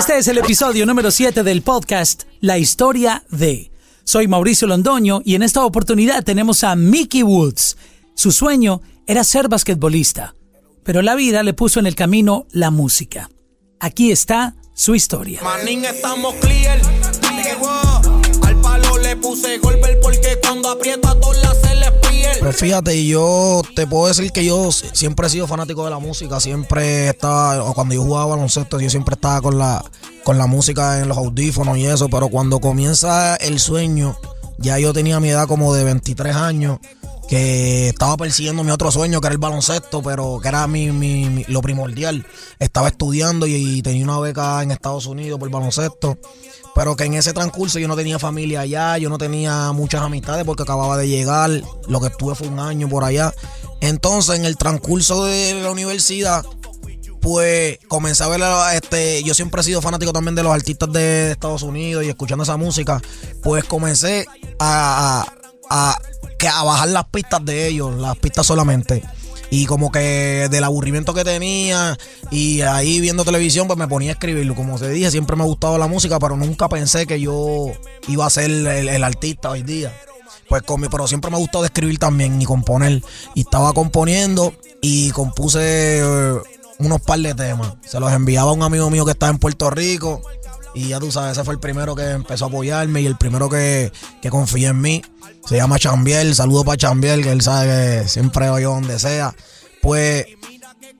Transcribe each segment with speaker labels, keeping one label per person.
Speaker 1: Este es el episodio número 7 del podcast La historia de. Soy Mauricio Londoño y en esta oportunidad tenemos a Mickey Woods. Su sueño era ser basquetbolista, pero la vida le puso en el camino la música. Aquí está su historia.
Speaker 2: Manín, estamos clear. Al palo le puse golpe porque cuando aprieta todas
Speaker 3: Pues fíjate, yo te puedo decir que yo siempre he sido fanático de la música, siempre estaba, cuando yo jugaba baloncesto, yo siempre estaba con la, con la música en los audífonos y eso, pero cuando comienza el sueño, ya yo tenía mi edad como de 23 años, que estaba persiguiendo mi otro sueño, que era el baloncesto, pero que era mi, mi- mi- lo primordial. Estaba estudiando y, y tenía una beca en Estados Unidos por baloncesto, pero que en ese transcurso yo no tenía familia allá, yo no tenía muchas amistades porque acababa de llegar, lo que estuve fue un año por allá. Entonces, en el transcurso de la universidad, pues comencé a ver, este, yo siempre he sido fanático también de los artistas de Estados Unidos y escuchando esa música, pues comencé a, a, a- a bajar las pistas de ellos, las pistas solamente. Y como que del aburrimiento que tenía y ahí viendo televisión, pues me ponía a escribirlo. Como te dije, siempre me ha gustado la música, pero nunca pensé que yo iba a ser el, artista hoy día. Pues con mi- pero siempre me ha gustado escribir también y componer. Y estaba componiendo y compuse eh, unos par de temas. Se los enviaba a un amigo mío que estaba en Puerto Rico. Y ya tú sabes, ese fue el primero que empezó a apoyarme y el primero que, que confió en mí. Se llama Chambiel. Saludo para Chambiel, que él sabe que siempre voy yo donde sea. Pues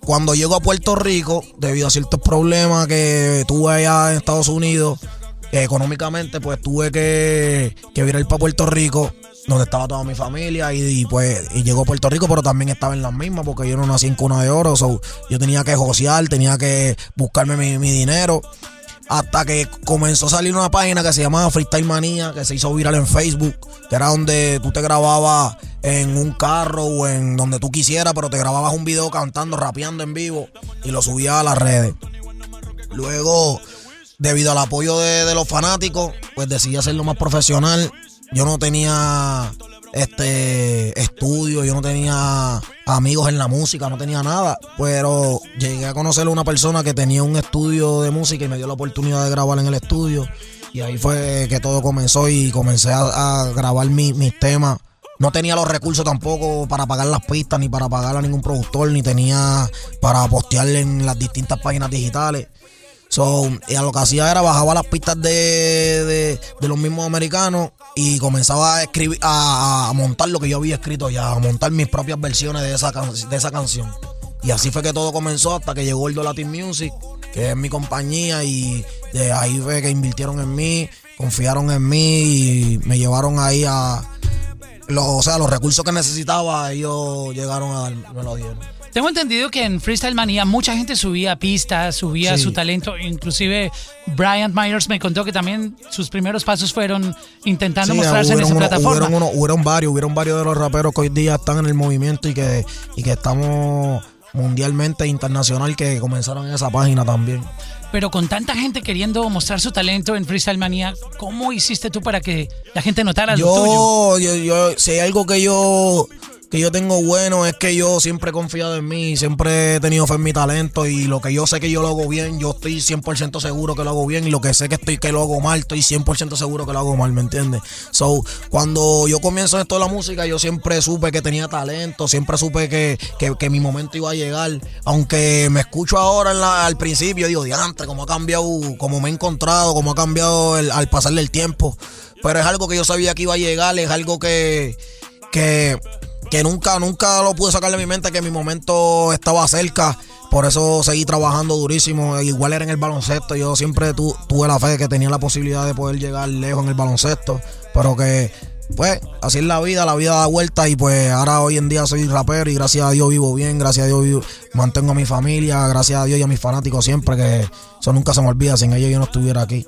Speaker 3: cuando llego a Puerto Rico, debido a ciertos problemas que tuve allá en Estados Unidos, económicamente, pues tuve que, que virar para Puerto Rico, donde estaba toda mi familia, y, y, pues y llegó a Puerto Rico, pero también estaba en las mismas, porque yo no nací en cuna de oro, so, yo tenía que josear, tenía que buscarme mi, mi dinero. Hasta que comenzó a salir una página que se llamaba Freestyle Manía, que se hizo viral en Facebook, que era donde tú te grababas en un carro o en donde tú quisieras, pero te grababas un video cantando, rapeando en vivo y lo subías a las redes. Luego, debido al apoyo de, de los fanáticos, pues decidí hacerlo más profesional. Yo no tenía este estudio, yo no tenía amigos en la música, no tenía nada, pero llegué a conocer a una persona que tenía un estudio de música y me dio la oportunidad de grabar en el estudio y ahí fue que todo comenzó y comencé a, grabar mi- mis temas. No tenía los recursos tampoco para pagar las pistas, ni para pagar a ningún productor, ni tenía para postear en las distintas páginas digitales. So, y a lo que hacía era bajaba las pistas de, de- los mismos americanos y comenzaba a escribir, a, a montar lo que yo había escrito ya, a montar mis propias versiones de esa, can- de esa canción. Y así fue que todo comenzó hasta que llegó el Do Latin Music, que es mi compañía, y de ahí fue que invirtieron en mí, confiaron en mí y me llevaron ahí a. Los, o sea, los recursos que necesitaba, ellos llegaron a darme, me lo dieron.
Speaker 1: Tengo entendido que en Freestyle Manía mucha gente subía pistas, subía
Speaker 3: Sí.
Speaker 1: su talento. Inclusive Brian Myers me contó que también sus primeros pasos fueron intentando
Speaker 3: Sí,
Speaker 1: mostrarse en esa
Speaker 3: uno-
Speaker 1: plataforma.
Speaker 3: Hubieron, uno- hubieron varios, hubieron varios de los raperos que hoy día están en el movimiento y que, y que estamos mundialmente internacional que comenzaron en esa página también.
Speaker 1: Pero con tanta gente queriendo mostrar su talento en Freestyle Manía, ¿cómo hiciste tú para que la gente notara lo tuyo?
Speaker 3: Yo, yo, yo, si hay algo que yo que yo tengo bueno es que yo siempre he confiado en mí, siempre he tenido fe en mi talento y lo que yo sé que yo lo hago bien, yo estoy 100% seguro que lo hago bien y lo que sé que estoy que lo hago mal, estoy 100% seguro que lo hago mal, ¿me entiendes? So, cuando yo comienzo en esto de la música, yo siempre supe que tenía talento, siempre supe que, que, que mi momento iba a llegar, aunque me escucho ahora al principio, digo, diantre, cómo ha cambiado, cómo me he encontrado, cómo ha cambiado el- al pasarle el tiempo, pero es algo que yo sabía que iba a llegar, es algo que, que, que nunca, nunca lo pude sacar de mi mente, que mi momento estaba cerca. Por eso seguí trabajando durísimo. Igual era en el baloncesto. Yo siempre tu- tuve la fe de que tenía la posibilidad de poder llegar lejos en el baloncesto. Pero que, pues, así es la vida, la vida da vueltas. Y pues ahora hoy en día soy rapero y gracias a Dios vivo bien. Gracias a Dios mantengo a mi familia. Gracias a Dios y a mis fanáticos siempre. Que eso nunca se me olvida. Sin ellos yo no estuviera aquí.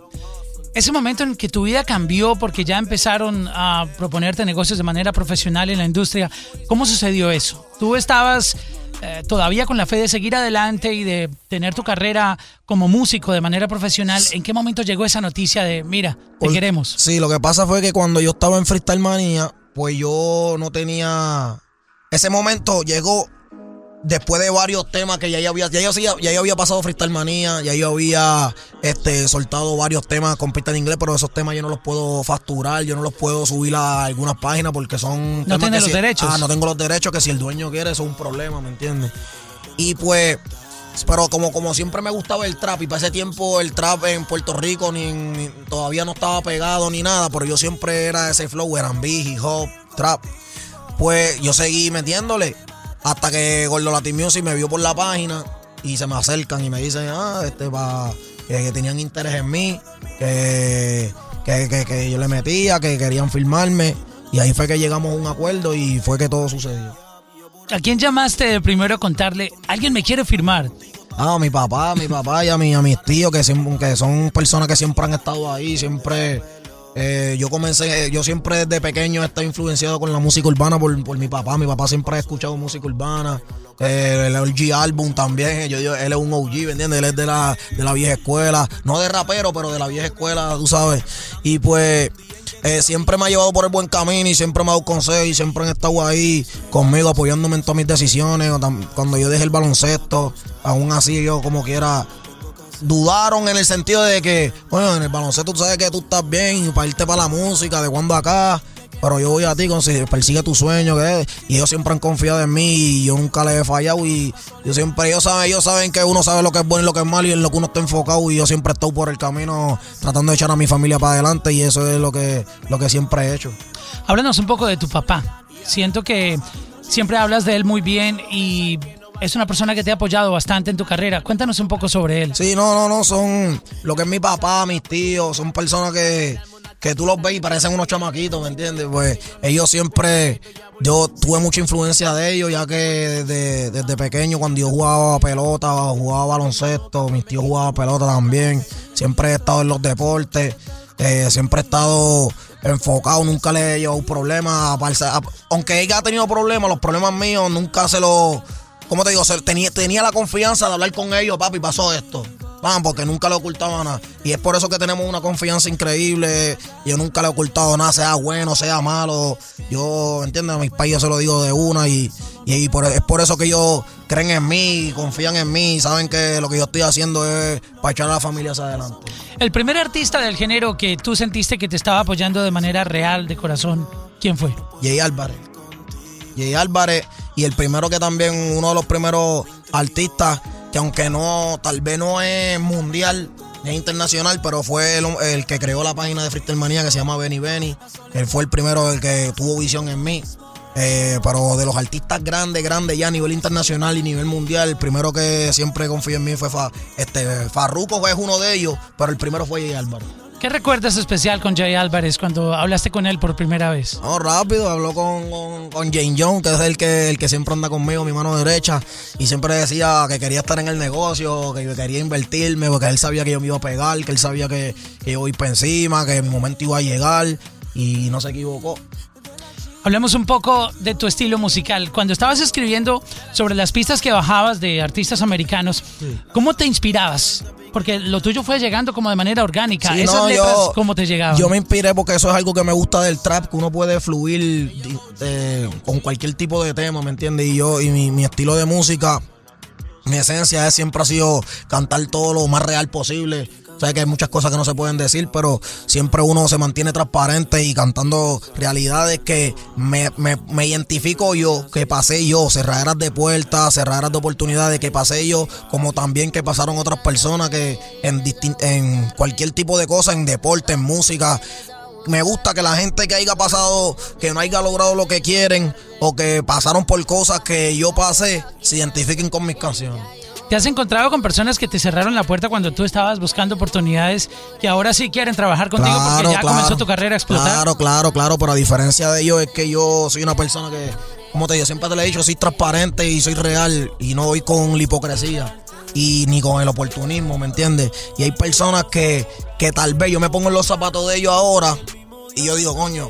Speaker 1: Ese momento en que tu vida cambió porque ya empezaron a proponerte negocios de manera profesional en la industria, ¿cómo sucedió eso? ¿Tú estabas eh, todavía con la fe de seguir adelante y de tener tu carrera como músico de manera profesional? ¿En qué momento llegó esa noticia de, mira, te
Speaker 3: Por-
Speaker 1: queremos?
Speaker 3: Sí, lo que pasa fue que cuando yo estaba en Freestyle Manía, pues yo no tenía. Ese momento llegó después de varios temas que ya yo había, ya yo, ya yo había pasado Freestyle Manía, ya yo había este, soltado varios temas con pista en inglés, pero esos temas yo no los puedo facturar, yo no los puedo subir a algunas páginas porque son...
Speaker 1: No tiene los derechos.
Speaker 3: Ah, no tengo los derechos, que si el dueño quiere eso es un problema, ¿me entiendes? Y pues... Pero como, como siempre me gustaba el trap y para ese tiempo el trap en Puerto Rico ni, todavía no estaba pegado ni nada, pero yo siempre era ese flow, eran hip hop, trap. Pues yo seguí metiéndole hasta que Gordo Latin Music me vio por la página y se me acercan y me dicen, ah, este va, que, tenían interés en mí, que, que, yo le metía, que querían filmarme. Y ahí fue que llegamos a un acuerdo y fue que todo sucedió.
Speaker 1: ¿A quién llamaste primero a contarle? Alguien me quiere firmar.
Speaker 3: Ah, a mi papá, a mi papá y a, mi, a mis tíos, que, que son personas que siempre han estado ahí, siempre eh, yo comencé, yo siempre desde pequeño he estado influenciado con la música urbana por, mi papá. Mi papá siempre ha escuchado música urbana. Eh, el OG álbum también. Yo, él es un OG, ¿me entiendes? Él es de la, de la vieja escuela. No de rapero, pero de la vieja escuela, tú sabes. Y pues eh, siempre me ha llevado por el buen camino y siempre me ha dado consejos y siempre han estado ahí conmigo apoyándome en todas mis decisiones. Cuando yo dejé el baloncesto, aún así yo como quiera dudaron en el sentido de que, bueno, en el baloncesto tú sabes que tú estás bien y para irte para la música, de cuando acá. Pero yo voy a ti, persigue tu sueño, que Y ellos siempre han confiado en mí y yo nunca les he fallado. Y yo siempre, ellos saben, ellos saben que uno sabe lo que es bueno y lo que es malo y en lo que uno está enfocado. Y yo siempre estado por el camino tratando de echar a mi familia para adelante. Y eso es lo que, lo que siempre he hecho.
Speaker 1: Háblanos un poco de tu papá. Siento que siempre hablas de él muy bien y es una persona que te ha apoyado bastante en tu carrera. Cuéntanos un poco sobre él.
Speaker 3: Sí, no, no, no, son lo que es mi papá, mis tíos, son personas que, que tú los ves y parecen unos chamaquitos, ¿me entiendes? Pues ellos siempre, yo tuve mucha influencia de ellos, ya que desde, desde pequeño, cuando yo jugaba pelota, jugaba baloncesto, mis tíos jugaban pelota también, siempre he estado en los deportes, eh, siempre he estado enfocado, nunca le he llevado problemas, aunque ella ha tenido problemas, los problemas míos nunca se los como te digo, tenía, tenía la confianza de hablar con ellos, papi, pasó esto. Vamos, porque nunca le ocultaba nada. Y es por eso que tenemos una confianza increíble. Yo nunca le he ocultado nada, sea bueno, sea malo. Yo, ¿entiendes? A mis yo se lo digo de una y, y, por, es por eso que ellos creen en mí, confían en mí, saben que lo que yo estoy haciendo es para echar a la familia hacia adelante.
Speaker 1: El primer artista del género que tú sentiste que te estaba apoyando de manera real, de corazón, ¿quién fue?
Speaker 3: Jay Álvarez. Jay Álvarez y el primero que también, uno de los primeros artistas, que aunque no, tal vez no es mundial, es internacional, pero fue el, que creó la página de Freestyle que se llama Benny Benny. Él fue el primero el que tuvo visión en mí. Eh, pero de los artistas grandes, grandes ya a nivel internacional y nivel mundial, el primero que siempre confió en mí fue este, Farruko, fue uno de ellos, pero el primero fue Álvaro.
Speaker 1: ¿Qué recuerdas especial con Jay Álvarez cuando hablaste con él por primera vez?
Speaker 3: No, rápido, habló con, con, Jane John, que es el que, el que siempre anda conmigo, mi mano derecha, y siempre decía que quería estar en el negocio, que quería invertirme, porque él sabía que yo me iba a pegar, que él sabía que, que yo iba para encima, que mi momento iba a llegar, y no se equivocó.
Speaker 1: Hablemos un poco de tu estilo musical. Cuando estabas escribiendo sobre las pistas que bajabas de artistas americanos, ¿cómo te inspirabas? Porque lo tuyo fue llegando como de manera orgánica. Esas letras, ¿cómo te llegaban?
Speaker 3: Yo me inspiré porque eso es algo que me gusta del trap, que uno puede fluir eh, con cualquier tipo de tema, ¿me entiendes? Y yo, y mi, mi estilo de música, mi esencia es, siempre ha sido cantar todo lo más real posible Sé que hay muchas cosas que no se pueden decir, pero siempre uno se mantiene transparente y cantando realidades que me, identifico yo, que pasé yo, cerraderas de puertas, cerraderas de oportunidades, que pasé yo, como también que pasaron otras personas que en, en cualquier tipo de cosa, en deporte, en música, me gusta que la gente que haya pasado, que no haya logrado lo que quieren o que pasaron por cosas que yo pasé, se identifiquen con mis canciones.
Speaker 1: ¿Te has encontrado con personas que te cerraron la puerta cuando tú estabas buscando oportunidades que ahora sí quieren trabajar contigo porque ya comenzó tu carrera a explotar?
Speaker 3: Claro, claro, claro, pero a diferencia de ellos es que yo soy una persona que, como te digo, siempre te lo he dicho, soy transparente y soy real y no voy con la hipocresía y ni con el oportunismo, ¿me entiendes? Y hay personas que, que tal vez yo me pongo en los zapatos de ellos ahora y yo digo, coño,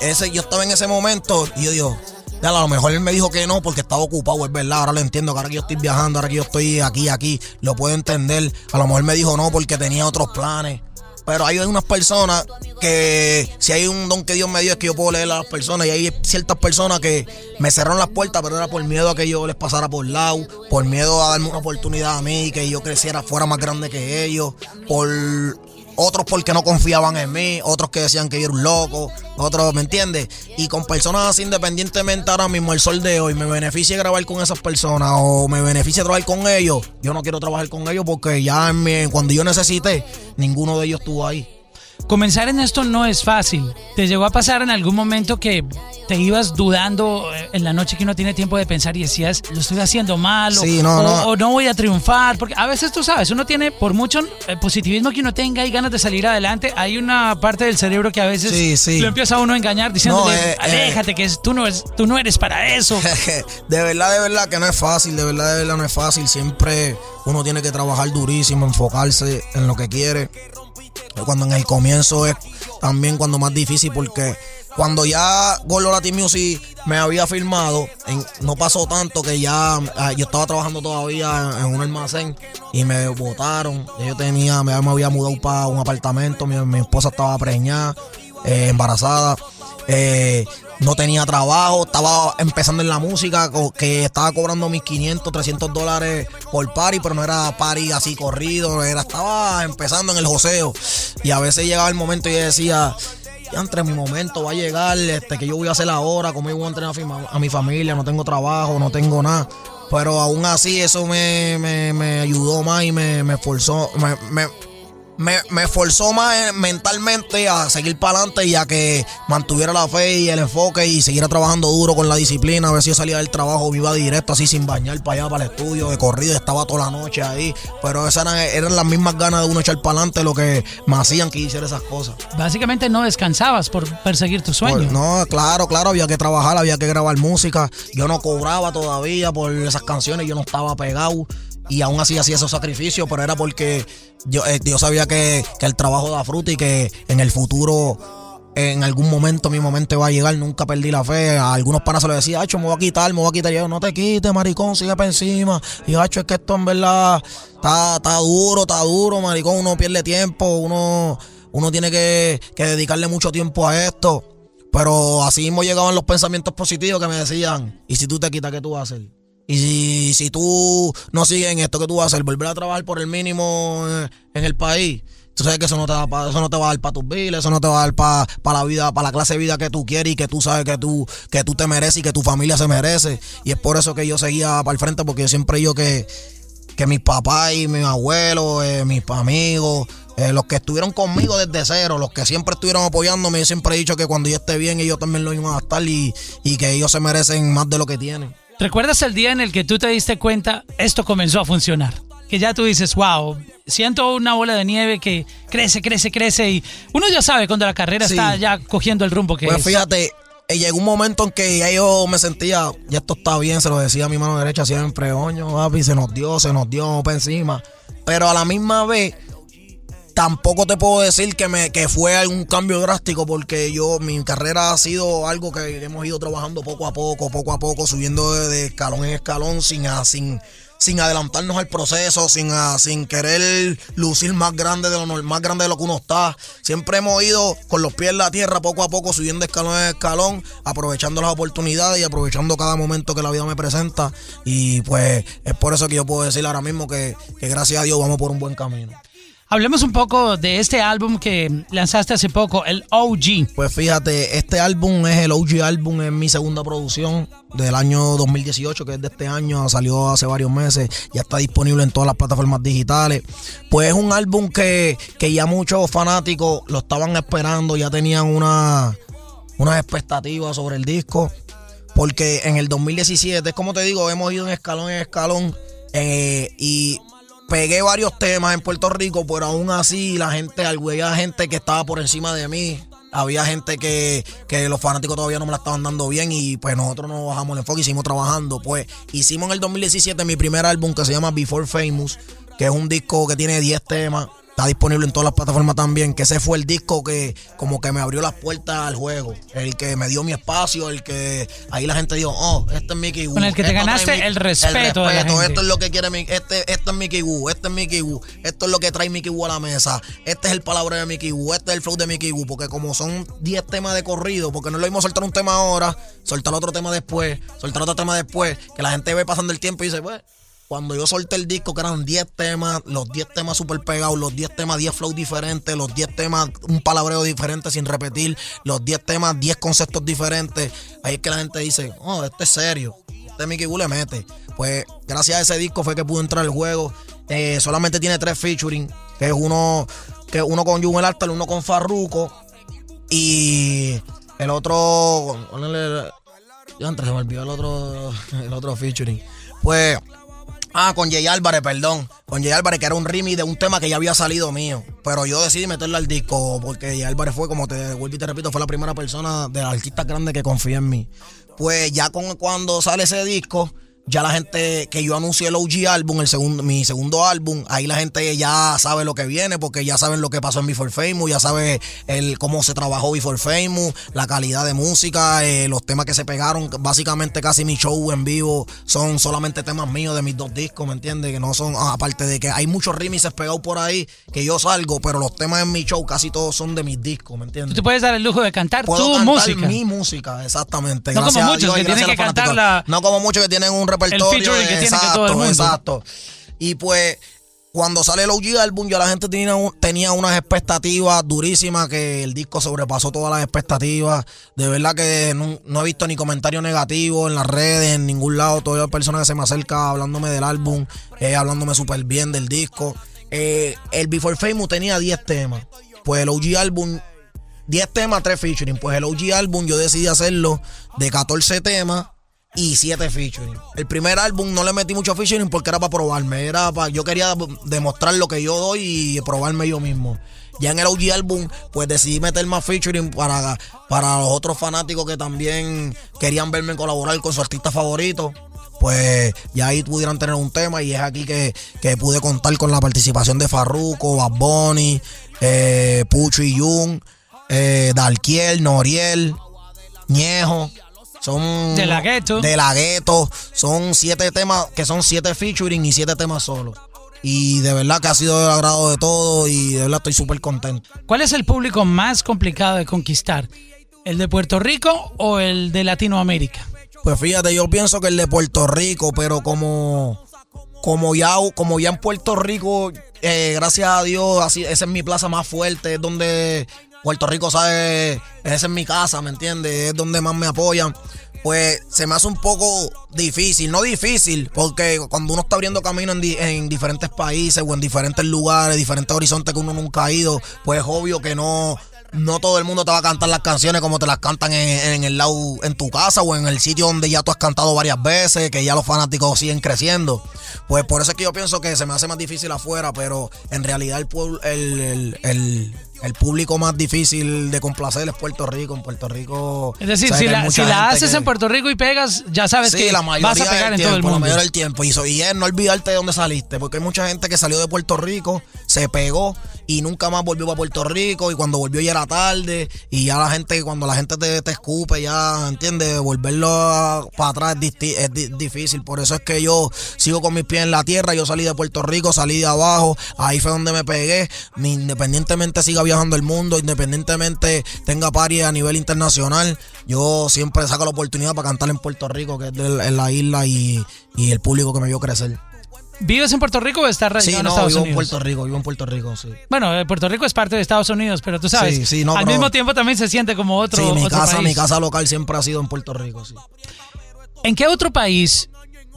Speaker 3: ese, yo estaba en ese momento y yo digo, a lo mejor él me dijo que no porque estaba ocupado, es verdad. Ahora lo entiendo, que ahora que yo estoy viajando, ahora que yo estoy aquí, aquí, lo puedo entender. A lo mejor me dijo no porque tenía otros planes. Pero hay unas personas que, si hay un don que Dios me dio, es que yo puedo leer a las personas. Y hay ciertas personas que me cerraron las puertas, pero era por miedo a que yo les pasara por lado, por miedo a darme una oportunidad a mí, que yo creciera fuera más grande que ellos, por otros porque no confiaban en mí, otros que decían que yo era un loco, otros, ¿me entiendes? Y con personas así, independientemente ahora mismo, el sol de hoy, me beneficia grabar con esas personas o me beneficia trabajar con ellos, yo no quiero trabajar con ellos porque ya en cuando yo necesité, ninguno de ellos estuvo ahí.
Speaker 1: Comenzar en esto no es fácil. ¿Te llegó a pasar en algún momento que te ibas dudando eh, en la noche que uno tiene tiempo de pensar y decías, lo estoy haciendo mal o, no, o, no. voy a triunfar? Porque a veces tú sabes, uno tiene, por mucho eh, positivismo que uno tenga y ganas de salir adelante, hay una parte del cerebro que a veces lo empieza a uno a engañar diciéndole, eh, aléjate, que tú, no es, tú no eres para eso.
Speaker 3: de verdad, de verdad que no es fácil, de verdad, de verdad no es fácil. Siempre uno tiene que trabajar durísimo, enfocarse en lo que quiere cuando en el comienzo es también cuando más difícil porque cuando ya Gordo Latin Music me había firmado, no pasó tanto que ya ah, yo estaba trabajando todavía en, un almacén y me votaron. Yo tenía, me, había mudado para un apartamento, mi, esposa estaba preñada, eh, embarazada. Eh, no tenía trabajo, estaba empezando en la música, que estaba cobrando mis 500, 300 dólares por party, pero no era party así corrido, era, estaba empezando en el joseo. Y a veces llegaba el momento y decía, ya entre mi momento va a llegar, este, que yo voy a hacer ahora, como voy a entrenar a mi familia, no tengo trabajo, no tengo nada. Pero aún así eso me, me, ayudó más y me, me esforzó, me, me, me forzó más eh, mentalmente a seguir para adelante y a que mantuviera la fe y el enfoque y siguiera trabajando duro con la disciplina. A ver si yo salía del trabajo, me iba directo así sin bañar para allá, para el estudio, de corrido, estaba toda la noche ahí. Pero esas eran, las mismas ganas de uno echar para adelante lo que me hacían que hiciera esas cosas.
Speaker 1: Básicamente no descansabas por perseguir tus sueños.
Speaker 3: Pues, no, claro, claro, había que trabajar, había que grabar música. Yo no cobraba todavía por esas canciones, yo no estaba pegado y aún así hacía esos sacrificios, pero era porque yo, eh, sabía que, el trabajo da fruta y que en el futuro, en algún momento, mi momento va a llegar. Nunca perdí la fe. A algunos panas se lo decía, Hacho, me voy a quitar, me voy a quitar. Y yo, no te quites, maricón, sigue para encima. Y yo, Hacho, es que esto en verdad está, está duro, está duro, maricón. Uno pierde tiempo, uno, uno tiene que, que dedicarle mucho tiempo a esto. Pero así mismo llegaban los pensamientos positivos que me decían, ¿y si tú te quitas, qué tú vas a hacer? Y si, si tú no sigues en esto que tú vas a hacer, volver a trabajar por el mínimo en el país, tú sabes que eso no te, va, eso no te va a dar para tus biles, eso no te va a dar para la vida, para la clase de vida que tú quieres y que tú sabes que tú, que tú te mereces y que tu familia se merece. Y es por eso que yo seguía para el frente, porque yo siempre yo que, que mis papás y mis abuelos, eh, mis amigos, eh, los que estuvieron conmigo desde cero, los que siempre estuvieron apoyándome, yo siempre he dicho que cuando yo esté bien, ellos también lo iban a estar y, y que ellos se merecen más de lo que tienen.
Speaker 1: ¿Recuerdas el día en el que tú te diste cuenta esto comenzó a funcionar? Que ya tú dices, wow, siento una bola de nieve que crece, crece, crece y uno ya sabe cuando la carrera está ya cogiendo el rumbo que
Speaker 3: pues
Speaker 1: es.
Speaker 3: fíjate, eh, llegó un momento en que ya yo me sentía, ya esto está bien, se lo decía a mi mano derecha siempre, oño, papi, se nos dio, se nos dio para encima. Pero a la misma vez tampoco te puedo decir que me que fue un cambio drástico porque yo mi carrera ha sido algo que hemos ido trabajando poco a poco, poco a poco, subiendo de, escalón en escalón sin, sin, sin adelantarnos al proceso, sin, sin querer lucir más grande de lo más grande de lo que uno está. Siempre hemos ido con los pies en la tierra, poco a poco, subiendo escalón en escalón, aprovechando las oportunidades y aprovechando cada momento que la vida me presenta. Y pues es por eso que yo puedo decir ahora mismo que, que gracias a Dios vamos por un buen camino.
Speaker 1: Hablemos un poco de este álbum que lanzaste hace poco, el OG.
Speaker 3: Pues fíjate, este álbum es el OG álbum, es mi segunda producción del año 2018, que es de este año, salió hace varios meses, ya está disponible en todas las plataformas digitales. Pues es un álbum que, ya muchos fanáticos lo estaban esperando, ya tenían una, unas expectativas sobre el disco, porque en el 2017, como te digo, hemos ido en escalón en escalón eh, y pegué varios temas en Puerto Rico, pero aún así la gente, había gente que estaba por encima de mí. Había gente que, que los fanáticos todavía no me la estaban dando bien y pues nosotros no bajamos el enfoque y seguimos trabajando. Pues hicimos en el 2017 mi primer álbum que se llama Before Famous, que es un disco que tiene 10 temas. Está disponible en todas las plataformas también. Que ese fue el disco que como que me abrió las puertas al juego. El que me dio mi espacio, el que ahí la gente dijo, oh, este es Mickey Wu.
Speaker 1: Con el que te ganaste el respeto gente.
Speaker 3: Esto es lo que quiere mi, este, esto es Mickey Wu, este es Mickey Wu, esto es lo que trae Mickey Wu a la mesa, este es el palabra de Mickey Wu, este es el flow de Mickey Wu, porque como son 10 temas de corrido, porque no es lo mismo soltar un tema ahora, soltar otro tema después, soltar otro tema después, que la gente ve pasando el tiempo y dice, pues, cuando yo solté el disco, que eran 10 temas, los 10 temas super pegados, los 10 temas, 10 flows diferentes, los 10 temas, un palabreo diferente sin repetir, los 10 temas, 10 conceptos diferentes, ahí es que la gente dice, oh, este es serio, este Mickey Wu le mete. Pues gracias a ese disco fue que pudo entrar al juego. Eh, solamente tiene tres featuring, que es uno, que uno con Jumel Altar, uno con Farruko y el otro, ya antes se me olvidó el otro, el otro featuring. Pues Ah, con Jay Álvarez, perdón. Con Jay Álvarez, que era un remix de un tema que ya había salido mío. Pero yo decidí meterlo al disco porque Jay Álvarez fue, como te vuelvo y te repito, fue la primera persona de artistas grandes que confía en mí. Pues ya con, cuando sale ese disco, ya la gente que yo anuncié el OG álbum, el segundo, mi segundo álbum, ahí la gente ya sabe lo que viene porque ya saben lo que pasó en Before Famous, ya sabe el, cómo se trabajó Before Famous, la calidad de música, eh, los temas que se pegaron. Básicamente casi mi show en vivo son solamente temas míos de mis dos discos, ¿me entiendes? Que no son, ah, aparte de que hay muchos remixes pegados por ahí que yo salgo, pero los temas en mi show casi todos son de mis discos, ¿me
Speaker 1: Tú
Speaker 3: entiendes?
Speaker 1: te puedes dar el lujo de cantar
Speaker 3: Puedo
Speaker 1: tu
Speaker 3: cantar
Speaker 1: música.
Speaker 3: mi música, exactamente.
Speaker 1: No como
Speaker 3: Gracias a
Speaker 1: muchos
Speaker 3: Dios y
Speaker 1: que tienen
Speaker 3: a
Speaker 1: que
Speaker 3: los
Speaker 1: cantar
Speaker 3: fanáticos.
Speaker 1: la-
Speaker 3: No como muchos que tienen un repertorio.
Speaker 1: featuring que tiene que todo el mundo.
Speaker 3: Exacto. Y pues, cuando sale el OG álbum, ya la gente tenía, tenía unas expectativas durísimas que el disco sobrepasó todas las expectativas. De verdad que no, no he visto ni comentario negativo en las redes, en ningún lado. Todas las personas que se me acercan hablándome del álbum, eh, hablándome súper bien del disco. Eh, el Before Famous tenía 10 temas. Pues el OG álbum 10 temas, 3 featuring. Pues el OG álbum yo decidí hacerlo de 14 temas y 7 featuring. El primer álbum no le metí mucho featuring porque era para probarme. Era para, yo quería demostrar lo que yo doy y probarme yo mismo. Ya en el OG álbum, pues decidí meter más featuring para, para los otros fanáticos que también querían verme colaborar con su artista favorito. Pues ya ahí pudieran tener un tema y es aquí que, que pude contar con la participación de Farruko, Bad Bunny, eh, Pucho y Jun, eh, Noriel, Ñejo. Son
Speaker 1: De la Ghetto.
Speaker 3: De la Ghetto. Son siete temas, que son siete featuring y siete temas solos. Y de verdad que ha sido del agrado de todo y de verdad estoy súper contento.
Speaker 1: ¿Cuál es el público más complicado de conquistar? ¿El de Puerto Rico o el de Latinoamérica?
Speaker 3: Pues fíjate, yo pienso que el de Puerto Rico, pero como, como, ya, como ya en Puerto Rico, eh, gracias a Dios, así, esa es mi plaza más fuerte, es donde Puerto Rico sabe, esa es mi casa, ¿me entiendes? Es donde más me apoyan. Pues se me hace un poco difícil, no difícil, porque cuando uno está abriendo camino en, di- en diferentes países o en diferentes lugares, diferentes horizontes que uno nunca ha ido, pues es obvio que no, no todo el mundo te va a cantar las canciones como te las cantan en, en el lado, en tu casa o en el sitio donde ya tú has cantado varias veces, que ya los fanáticos siguen creciendo. Pues por eso es que yo pienso que se me hace más difícil afuera, pero en realidad el, pueblo- el, el- el público más difícil de complacer es Puerto Rico. En Puerto Rico.
Speaker 1: Es decir, si la, si la haces
Speaker 3: que-
Speaker 1: en Puerto Rico y pegas, ya sabes
Speaker 3: Sí,
Speaker 1: que
Speaker 3: la mayoría
Speaker 1: vas a pegar en
Speaker 3: tiempo,
Speaker 1: todo el
Speaker 3: La
Speaker 1: mundo.
Speaker 3: mayoría del tiempo. Y, so- y es no olvidarte de dónde saliste, porque hay mucha gente que salió de Puerto Rico, se pegó y nunca más volvió para Puerto Rico. Y cuando volvió ya era tarde. Y ya la gente, cuando la gente te, te escupe, ya, ¿entiendes? Volverlo para atrás es, difícil. Por eso es que yo sigo con mis pies en la tierra. Yo salí de Puerto Rico, salí de abajo. Ahí fue donde me pegué. Independientemente siga viajando el mundo, independientemente tenga pari a nivel internacional, yo siempre saco la oportunidad para cantar en Puerto Rico, que es en la isla y, y el público que me vio crecer.
Speaker 1: ¿Vives en Puerto Rico o estás radicado
Speaker 3: Sí,
Speaker 1: en
Speaker 3: no,
Speaker 1: Estados
Speaker 3: vivo en? Puerto Rico, vivo en Puerto Rico, sí.
Speaker 1: Bueno, eh, Puerto Rico es parte de Estados Unidos, pero tú sabes,
Speaker 3: Sí, sí, no,
Speaker 1: al
Speaker 3: pero-
Speaker 1: mismo tiempo también se siente como otro,
Speaker 3: Sí, mi
Speaker 1: otro
Speaker 3: casa,
Speaker 1: país.
Speaker 3: mi casa local siempre ha sido en Puerto Rico, sí.
Speaker 1: ¿En qué otro país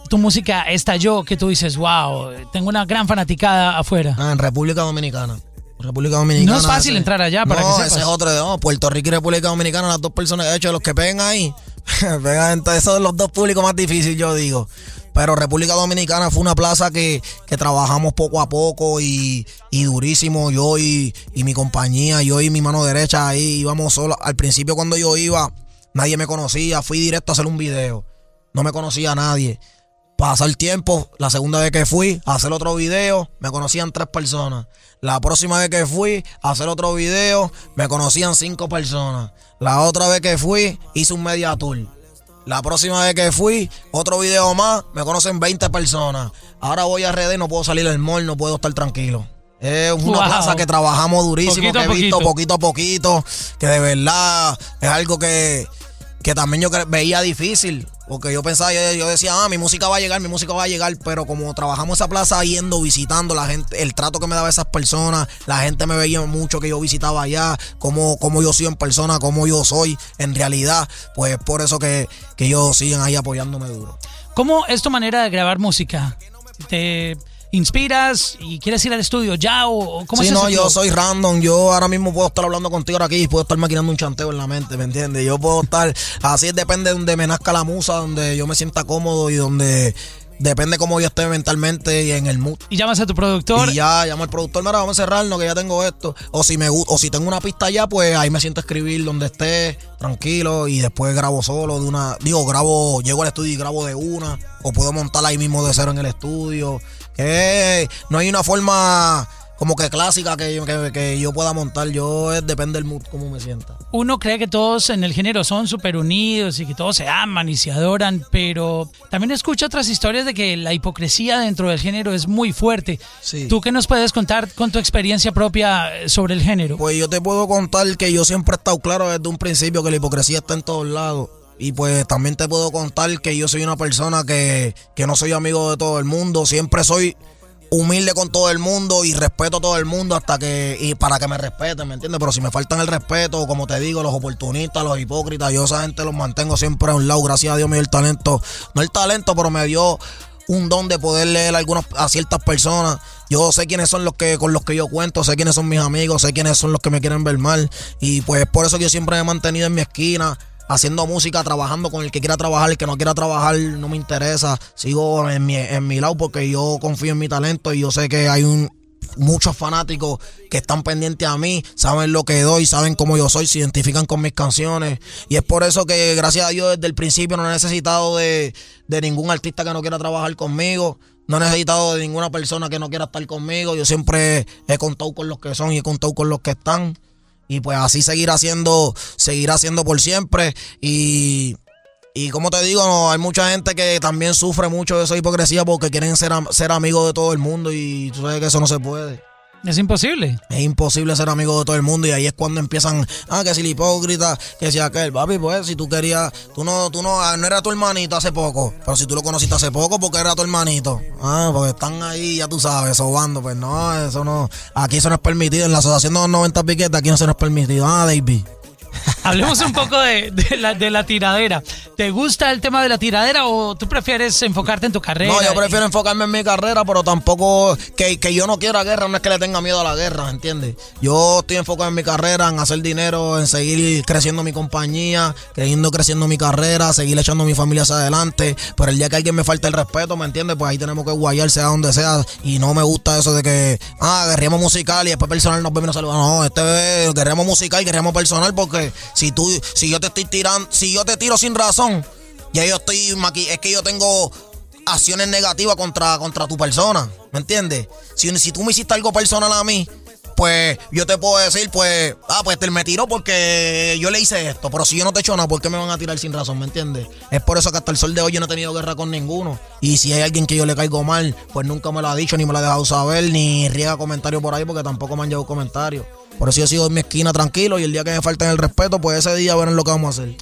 Speaker 1: tu música estalló que tú dices, wow, tengo una gran fanaticada afuera?
Speaker 3: Ah, en República Dominicana. República Dominicana.
Speaker 1: No es fácil entrar allá, para
Speaker 3: no,
Speaker 1: que sepas.
Speaker 3: ese es otro de no, Puerto Rico y República Dominicana, las dos personas, de hecho, los que pegan ahí, pegan entonces, esos son los dos públicos más difíciles, yo digo. Pero República Dominicana fue una plaza que, que trabajamos poco a poco y, y durísimo. Yo y, y mi compañía, yo y mi mano derecha ahí íbamos solos. Al principio cuando yo iba, nadie me conocía. Fui directo a hacer un video. No me conocía a nadie. Pasa el tiempo, la segunda vez que fui a hacer otro video, me conocían tres personas. La próxima vez que fui a hacer otro video, me conocían cinco personas. La otra vez que fui, hice un media tour. La próxima vez que fui, otro video más, me conocen 20 personas. Ahora voy a RD, no puedo salir del mall, no puedo estar tranquilo. Es una
Speaker 1: Wow.
Speaker 3: plaza que trabajamos durísimo,
Speaker 1: Poquito
Speaker 3: que he visto
Speaker 1: poquito.
Speaker 3: poquito a poquito, que de verdad es algo que, que también yo veía difícil. Porque yo pensaba, yo, decía, ah, mi música va a llegar, mi música va a llegar, pero como trabajamos esa plaza yendo, visitando, la gente, el trato que me daba esas personas, la gente me veía mucho que yo visitaba allá, cómo, cómo yo soy en persona, cómo yo soy en realidad, pues por eso que, que ellos siguen ahí apoyándome duro.
Speaker 1: ¿Cómo es tu manera de grabar música? ¿Te inspiras y quieres ir al estudio ya o cómo
Speaker 3: Sí,
Speaker 1: es
Speaker 3: no, yo soy random. Yo ahora mismo puedo estar hablando contigo ahora aquí y puedo estar maquinando un chanteo en la mente, ¿me entiendes? Yo puedo estar, así depende de donde me nazca la musa, donde yo me sienta cómodo y donde depende cómo yo esté mentalmente y en el mood.
Speaker 1: Y llamas a tu productor.
Speaker 3: Y ya llamo al productor, mira, vamos a cerrarnos que ya tengo esto. O si me o si tengo una pista ya, pues ahí me siento a escribir donde esté, tranquilo, y después grabo solo de una, digo, grabo, llego al estudio y grabo de una, o puedo montar ahí mismo de cero en el estudio. No hay una forma como que clásica que, yo- que, que yo pueda montar. Yo es, depende del mood, cómo me sienta.
Speaker 1: Uno cree que todos en el género son súper unidos y que todos se aman y se adoran, pero también escucho otras historias de que la hipocresía dentro del género es muy fuerte.
Speaker 3: Sí.
Speaker 1: ¿Tú qué nos puedes contar con tu experiencia propia eh, sobre el género?
Speaker 3: Pues yo te puedo contar que yo siempre he estado claro desde un principio que la hipocresía está en todos lados. Y pues también te puedo contar que yo soy una persona que, que no soy amigo de todo el mundo. Siempre soy humilde con todo el mundo y respeto a todo el mundo hasta que y para que me respeten, ¿me entiendes? Pero si me faltan el respeto, como te digo, los oportunistas, los hipócritas, yo esa gente los mantengo siempre a un lado. Gracias a Dios me dio el talento, no el talento, pero me dio un don de poder leer algunas, a ciertas personas. Yo sé quiénes son los que con los que yo cuento, sé quiénes son mis amigos, sé quiénes son los que me quieren ver mal. Y pues por eso que yo siempre me he mantenido en mi esquina, haciendo música, trabajando con el que quiera trabajar, el que no quiera trabajar no me interesa. Sigo en mi, en mi lado porque yo confío en mi talento y yo sé que hay un muchos fanáticos que están pendientes a mí, saben lo que doy, saben cómo yo soy, se identifican con mis canciones. Y es por eso que, gracias a Dios, desde el principio no he necesitado de, de ningún artista que no quiera trabajar conmigo. No he necesitado de ninguna persona que no quiera estar conmigo. Yo siempre he contado con los que son y he contado con los que están. Y pues así seguir haciendo, seguir haciendo por siempre. Y, y como te digo, no, hay mucha gente que también sufre mucho de esa hipocresía porque quieren ser, ser amigos de todo el mundo y tú sabes que eso no se puede.
Speaker 1: Es imposible.
Speaker 3: Es imposible ser amigo de todo el mundo y ahí es cuando empiezan, ah, que si el hipócrita, que si aquel, papi, pues si tú querías, tú no, tú no, ah, no era tu hermanito hace poco, pero si tú lo conociste hace poco, porque era tu hermanito. Ah, porque están ahí, ya tú sabes, sobando, pues no, eso no, aquí eso no es permitido, en la asociación de los 90 piquetes, aquí no se nos es permitido, ah, David.
Speaker 1: Hablemos un poco de, la, de la tiradera. ¿Te gusta el tema de la tiradera o tú prefieres enfocarte en tu carrera?
Speaker 3: No, yo prefiero enfocarme en mi carrera, pero tampoco que, que yo no quiera guerra, no es que le tenga miedo a la guerra, ¿entiendes? Yo estoy enfocado en mi carrera, en hacer dinero, en seguir creciendo mi compañía, creyendo creciendo mi carrera, seguir echando mi familia hacia adelante. Pero el día que alguien me falte el respeto, ¿me entiendes? Pues ahí tenemos que guayar, sea donde sea. Y no me gusta eso de que, ah, guerremos musical y después personal nos vemos y nos saludamos. No, este es guerremos musical, guerremos personal, porque si tú, si yo te estoy tirando, si yo te tiro sin razón, yo estoy es que yo tengo acciones negativas contra, contra tu persona, ¿me entiendes? Si, si tú me hiciste algo personal a mí, pues yo te puedo decir, pues, ah, pues te me tiró porque yo le hice esto, pero si yo no te he hecho nada, ¿por qué me van a tirar sin razón, ¿me entiendes? Es por eso que hasta el sol de hoy yo no he tenido guerra con ninguno. Y si hay alguien que yo le caigo mal, pues nunca me lo ha dicho, ni me lo ha dejado saber, ni riega comentarios por ahí, porque tampoco me han llegado comentarios. Por eso yo sigo en mi esquina tranquilo y el día que me falten el respeto, pues ese día verán lo que vamos a hacer.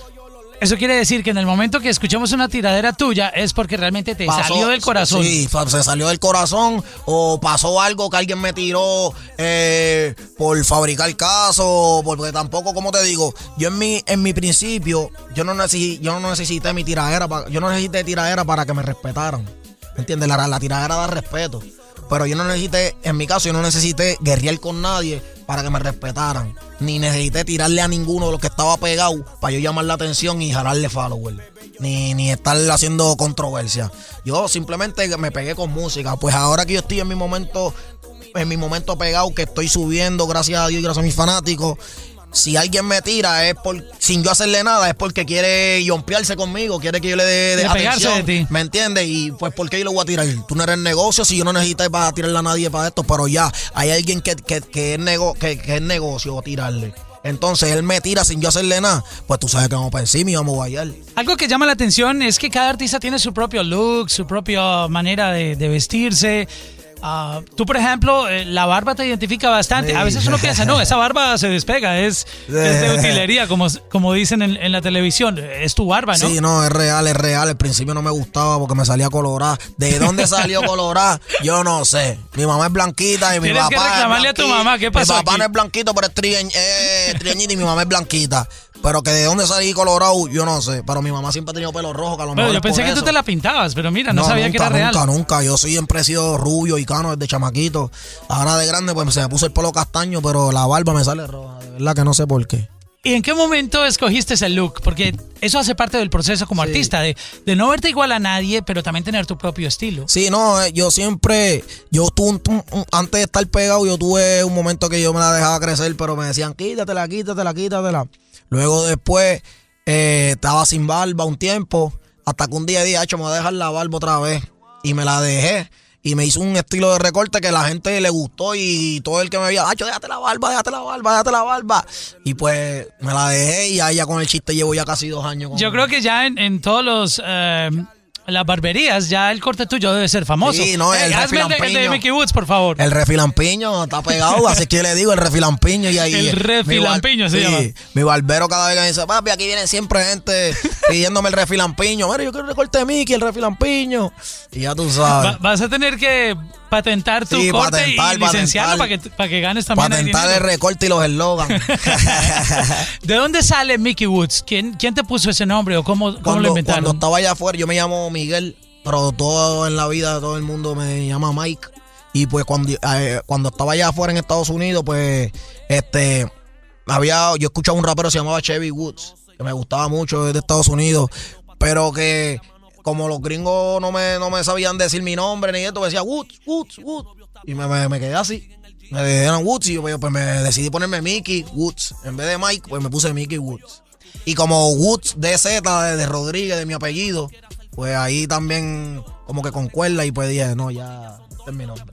Speaker 1: Eso quiere decir que en el momento que escuchemos una tiradera tuya es porque realmente te
Speaker 3: Pasó-
Speaker 1: salió del corazón.
Speaker 3: Sí, se salió del corazón o pasó algo que alguien me tiró eh, por fabricar caso, porque tampoco, como te digo, yo en mi en mi principio, yo no necesité, yo no necesité mi tiradera, yo no necesité tiradera para que me respetaran. ¿Me entiendes? La, la tiradera da respeto. Pero yo no necesité, en mi caso, yo no necesité guerrear con nadie para que me respetaran. Ni necesité tirarle a ninguno de los que estaba pegado para yo llamar la atención y jalarle follower. Ni, ni estar haciendo controversia. Yo simplemente me pegué con música. Pues ahora que yo estoy en mi momento, en mi momento pegado, que estoy subiendo, gracias a Dios y gracias a mis fanáticos, si alguien me tira es por sin yo hacerle nada es porque quiere yompearse conmigo, quiere que yo le dé de,
Speaker 1: pegarse de ti.
Speaker 3: ¿me entiendes? Y pues ¿por qué yo lo voy a tirar? Tú no eres negocio, si yo no necesito para tirarle a nadie para esto, pero ya hay alguien que, que, que es, nego, que, que es negocio tirarle. Entonces él me tira sin yo hacerle nada. Pues tú sabes que vamos para encima y vamos a guayar.
Speaker 1: Algo que llama la atención es que cada artista tiene su propio look, su propia manera de, de vestirse. Ah, tú, por ejemplo, eh, la barba te identifica bastante. A veces uno piensa, no, esa barba se despega, es, es de utilería, como, como dicen en, en, la televisión. Es tu barba, ¿no?
Speaker 3: Sí, no, es real, es real. Al principio no me gustaba porque me salía colorada. ¿De dónde salió colorada? Yo no sé. Mi mamá es blanquita y mi papá.
Speaker 1: Tienes que reclamarle a tu mamá, ¿qué pasó?
Speaker 3: Mi papá no es blanquito, pero es trieñita y mi mamá es blanquita. Pero que de dónde salí colorado, yo no sé. Pero mi mamá siempre ha tenido pelo rojo, que a lo
Speaker 1: Pero yo pensé que tú te la pintabas, pero mira, no, sabía
Speaker 3: nunca,
Speaker 1: que era real.
Speaker 3: Nunca, nunca. Yo siempre he sido rubio y cano desde chamaquito. Ahora de grande, pues se me puso el pelo castaño, pero la barba me sale roja. De verdad que no sé por qué.
Speaker 1: ¿Y en qué momento escogiste ese look? Porque eso hace parte del proceso como sí. artista, de, de, no verte igual a nadie, pero también tener tu propio estilo.
Speaker 3: Sí, no, eh, yo siempre, yo tuve, un, un, un, antes de estar pegado, yo tuve un momento que yo me la dejaba crecer, pero me decían, quítatela, quítatela, quítatela. Luego después eh, estaba sin barba un tiempo, hasta que un día dije, hecho, me voy a dejar la barba otra vez. Y me la dejé. Y me hizo un estilo de recorte que la gente le gustó y todo el que me veía, Hacho, déjate la barba, déjate la barba, déjate la barba. Y pues me la dejé y ahí ya con el chiste llevo ya casi dos años.
Speaker 1: Yo creo que ya en, en todos los... Eh las barberías, ya el corte tuyo debe ser famoso.
Speaker 3: Sí, no, el
Speaker 1: refilampiño. El de, el de Mickey Woods, por favor.
Speaker 3: El refilampiño está pegado, así que le digo el refilampiño y ahí.
Speaker 1: El refilampiño se
Speaker 3: sí,
Speaker 1: llama.
Speaker 3: Mi barbero cada vez que me dice, papi, aquí viene siempre gente pidiéndome el refilampiño. Mira, yo quiero el recorte de Mickey, el refilampiño. Y ya tú sabes.
Speaker 1: Va, vas a tener que patentar tu
Speaker 3: sí,
Speaker 1: corte
Speaker 3: patentar,
Speaker 1: y licenciarlo para que, para que ganes también
Speaker 3: Patentar el recorte y los eslogans.
Speaker 1: ¿De dónde sale Mickey Woods? ¿Quién, quién te puso ese nombre o cómo, cómo
Speaker 3: cuando,
Speaker 1: lo inventaron?
Speaker 3: Cuando estaba allá afuera, yo me llamo Miguel, pero todo en la vida, todo el mundo me llama Mike. Y pues cuando, eh, cuando estaba allá afuera en Estados Unidos, pues este había, yo escuchaba un rapero que se llamaba Chevy Woods, que me gustaba mucho, de Estados Unidos, pero que como los gringos no me, no me sabían decir mi nombre ni esto, decía Woods, Woods, Woods. Y me, me, quedé así. Me dijeron Woods y yo pues me decidí ponerme Mickey Woods. En vez de Mike, pues me puse Mickey Woods. Y como Woods DZ de, de Rodríguez, de mi apellido, pues ahí también como que concuerda y pues dije, no, ya, este es mi nombre.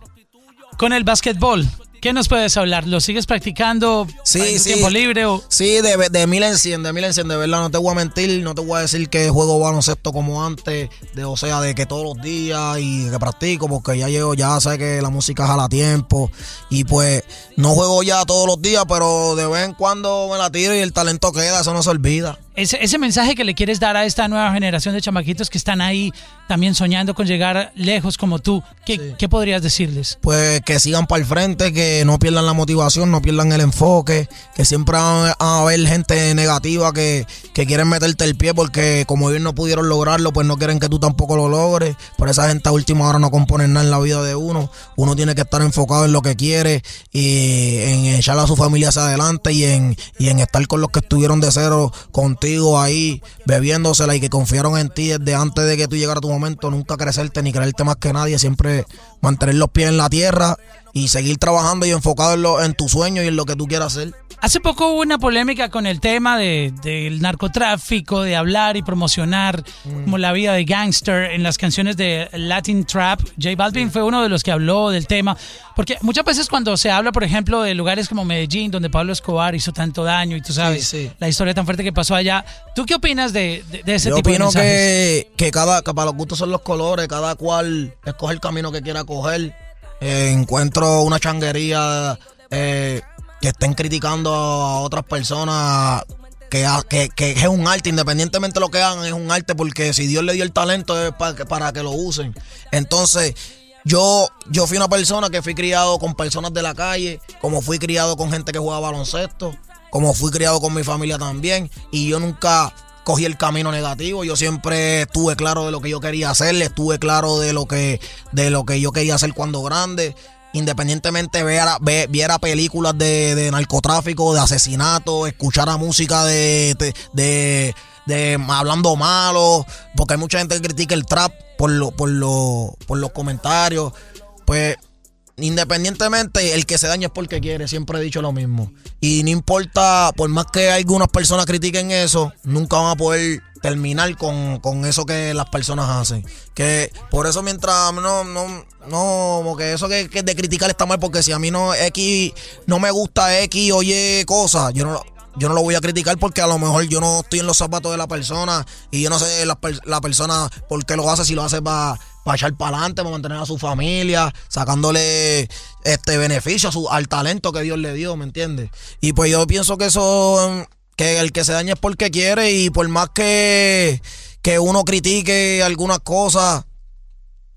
Speaker 1: Con el básquetbol, ¿Qué nos puedes hablar? ¿Lo sigues practicando
Speaker 3: sí,
Speaker 1: en tu
Speaker 3: sí.
Speaker 1: tiempo libre? O?
Speaker 3: Sí, de, de mil en cien, de mil en cien, de verdad, no te voy a mentir, no te voy a decir que juego baloncesto como antes, de, o sea, de que todos los días y que practico, porque ya llego, ya sé que la música jala tiempo y pues no juego ya todos los días, pero de vez en cuando me la tiro y el talento queda, eso no se olvida.
Speaker 1: Ese, ese mensaje que le quieres dar a esta nueva generación de chamaquitos que están ahí también soñando con llegar lejos como tú, ¿qué, sí. ¿qué podrías decirles?
Speaker 3: Pues que sigan para el frente, que no pierdan la motivación, no pierdan el enfoque, que siempre van a haber gente negativa que, que quieren meterte el pie porque como ellos no pudieron lograrlo, pues no quieren que tú tampoco lo logres. Por esa gente a última hora no compone nada en la vida de uno. Uno tiene que estar enfocado en lo que quiere y en echar a su familia hacia adelante y en, y en estar con los que estuvieron de cero contigo ahí bebiéndosela y que confiaron en ti desde antes de que tú llegara tu momento, nunca crecerte ni creerte más que nadie, siempre mantener los pies en la tierra y seguir trabajando y enfocado en, lo, en tu sueño y en lo que tú quieras hacer.
Speaker 1: Hace poco hubo una polémica con el tema de, del narcotráfico, de hablar y promocionar mm. como la vida de gangster en las canciones de Latin Trap. J Balvin fue uno de los que habló del tema, porque muchas veces cuando se habla, por ejemplo, de lugares como Medellín, donde Pablo Escobar hizo tanto daño y tú sabes
Speaker 3: sí, sí.
Speaker 1: la historia tan fuerte que pasó allá, ¿tú qué opinas de, de, de ese
Speaker 3: Yo
Speaker 1: tipo de
Speaker 3: opino
Speaker 1: mensajes?
Speaker 3: que, que, cada, que para los gustos son los colores, cada cual escoge el camino que quiera coger. Encuentro una changuería eh, que estén criticando a otras personas que, que, que, es un arte, independientemente de lo que hagan, es un arte porque si Dios le dio el talento es para que, para que lo usen. Entonces, yo, yo fui una persona que fui criado con personas de la calle, como fui criado con gente que jugaba baloncesto, como fui criado con mi familia también, y yo nunca cogí el camino negativo. Yo siempre estuve claro de lo que yo quería hacer, estuve claro de lo que, de lo que yo quería hacer cuando grande. Independientemente viera, viera películas de, de, narcotráfico, de asesinato, escuchara música de, de, de, de hablando malo, porque hay mucha gente que critica el trap por, lo, por, lo, por los comentarios. Pues independientemente, el que se daña es porque quiere, siempre he dicho lo mismo. Y no importa, por más que algunas personas critiquen eso, nunca van a poder terminar con, eso que las personas hacen. Que por eso mientras no, no, no, como que eso que, que de criticar está mal, porque si a mí no X no me gusta X, oye cosas, yo no yo no lo voy a criticar porque a lo mejor yo no estoy en los zapatos de la persona y yo no sé la, la persona por qué lo hace, si lo hace para echar para adelante, para mantener a su familia, sacándole este beneficio su, al talento que Dios le dio, ¿me entiendes? Y pues yo pienso que eso, que el que se daña es porque quiere y por más que, que uno critique algunas cosas,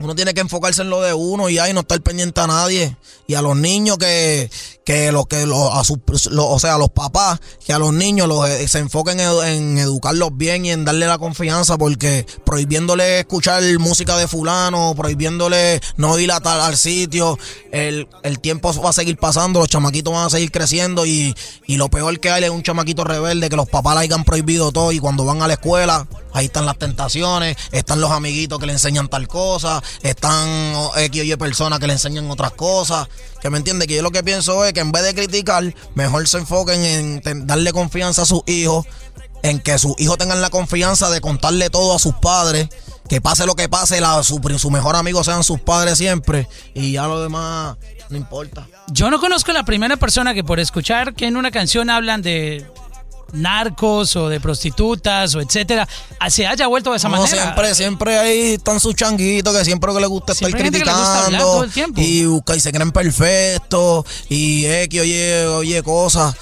Speaker 3: uno tiene que enfocarse en lo de uno y ahí no estar pendiente a nadie. Y a los niños que, que los que los, a sus, o sea, a los papás, que a los niños los, eh, se enfoquen en, educarlos bien y en darle la confianza, porque prohibiéndole escuchar música de fulano, prohibiéndole no ir a tal al sitio, el, el tiempo va a seguir pasando, los chamaquitos van a seguir creciendo y, y lo peor que hay es un chamaquito rebelde que los papás le hayan prohibido todo y cuando van a la escuela Ahí están las tentaciones, están los amiguitos que le enseñan tal cosa, están X o Y personas que le enseñan otras cosas. Que me entiende que yo lo que pienso es que en vez de criticar, mejor se enfoquen en darle confianza a sus hijos, en que sus hijos tengan la confianza de contarle todo a sus padres, que pase lo que pase, su, su mejor amigo sean sus padres siempre, y ya lo demás no importa.
Speaker 1: Yo no conozco la primera persona que por escuchar que en una canción hablan de narcos o de prostitutas o etcétera, se haya vuelto de esa manera.
Speaker 3: Siempre, siempre ahí están sus changuitos que siempre que les gusta estar criticando y busca y se creen perfectos y que oye, oye cosas.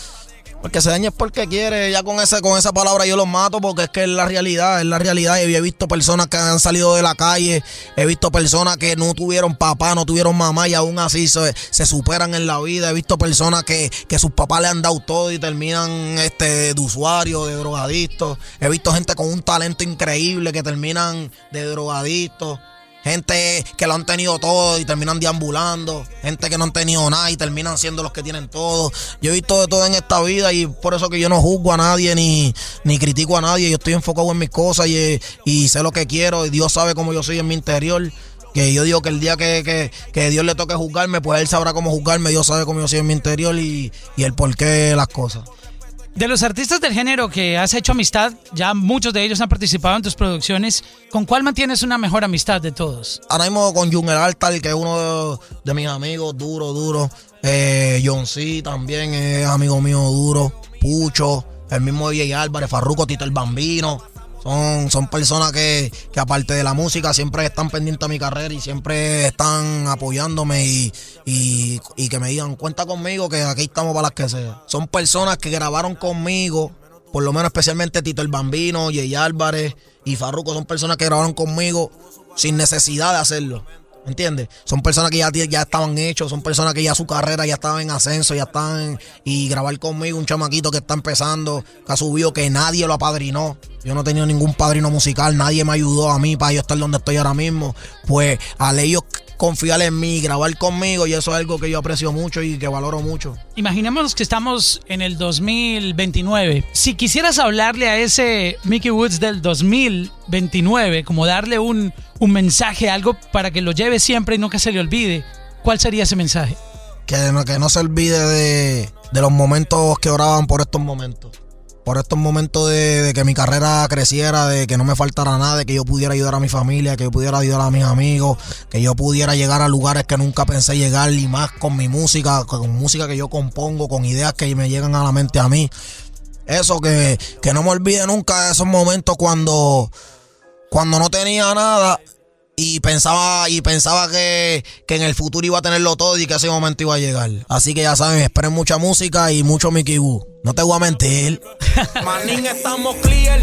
Speaker 3: Porque se daña es porque quiere. Ya con ese, con esa palabra yo los mato porque es que es la realidad, es la realidad. Y he visto personas que han salido de la calle, he visto personas que no tuvieron papá, no tuvieron mamá y aún así se, se superan en la vida. He visto personas que, que sus papás le han dado todo y terminan este, de usuarios, de drogadictos. He visto gente con un talento increíble que terminan de drogadictos. Gente que lo han tenido todo y terminan deambulando. Gente que no han tenido nada y terminan siendo los que tienen todo. Yo he visto de todo en esta vida y por eso que yo no juzgo a nadie ni, ni critico a nadie. Yo estoy enfocado en mis cosas y, y sé lo que quiero. Y Dios sabe cómo yo soy en mi interior. Que yo digo que el día que, que, Dios le toque juzgarme, pues Él sabrá cómo juzgarme. Dios sabe cómo yo soy en mi interior y, y el porqué de las cosas.
Speaker 1: De los artistas del género que has hecho amistad, ya muchos de ellos han participado en tus producciones. ¿Con cuál mantienes una mejor amistad de todos?
Speaker 3: Ahora mismo con Jungel Altar, que es uno de, mis amigos, duro, duro. Eh, John C. también es amigo mío, duro. Pucho, el mismo DJ Álvarez, Farruco, Tito el Bambino. Son, personas que, aparte de la música siempre están pendientes a mi carrera y siempre están apoyándome y, que me digan, cuenta conmigo que aquí estamos para las que sea. Son personas que grabaron conmigo, por lo menos especialmente Tito el Bambino, Jay Álvarez y Farruko, son personas que grabaron conmigo sin necesidad de hacerlo. ¿Entiendes? Son personas que ya, ya estaban hechos, son personas que ya su carrera ya estaba en ascenso, ya están. Y grabar conmigo un chamaquito que está empezando, que ha subido, que nadie lo apadrinó. Yo no he tenido ningún padrino musical, nadie me ayudó a mí para yo estar donde estoy ahora mismo. Pues al ellos confiar en mí, grabar conmigo, y eso es algo que yo aprecio mucho y que valoro mucho.
Speaker 1: Imaginemos que estamos en el 2029. Si quisieras hablarle a ese Mickey Woods del 2029, como darle un, un mensaje, algo para que lo lleve siempre y no que se le olvide, ¿cuál sería ese mensaje?
Speaker 3: Que no, que no se olvide de, de los momentos que oraban por estos momentos por estos momentos de, que mi carrera creciera, de que no me faltara nada, de que yo pudiera ayudar a mi familia, que yo pudiera ayudar a mis amigos, que yo pudiera llegar a lugares que nunca pensé llegar y más con mi música, con música que yo compongo, con ideas que me llegan a la mente a mí. Eso, que, que no me olvide nunca de esos momentos cuando, cuando no tenía nada y pensaba y pensaba que, en el futuro iba a tenerlo todo y que ese momento iba a llegar. Así que ya saben, esperen mucha música y mucho Mickey Woo. No te voy a mentir.
Speaker 2: Manín, estamos clear.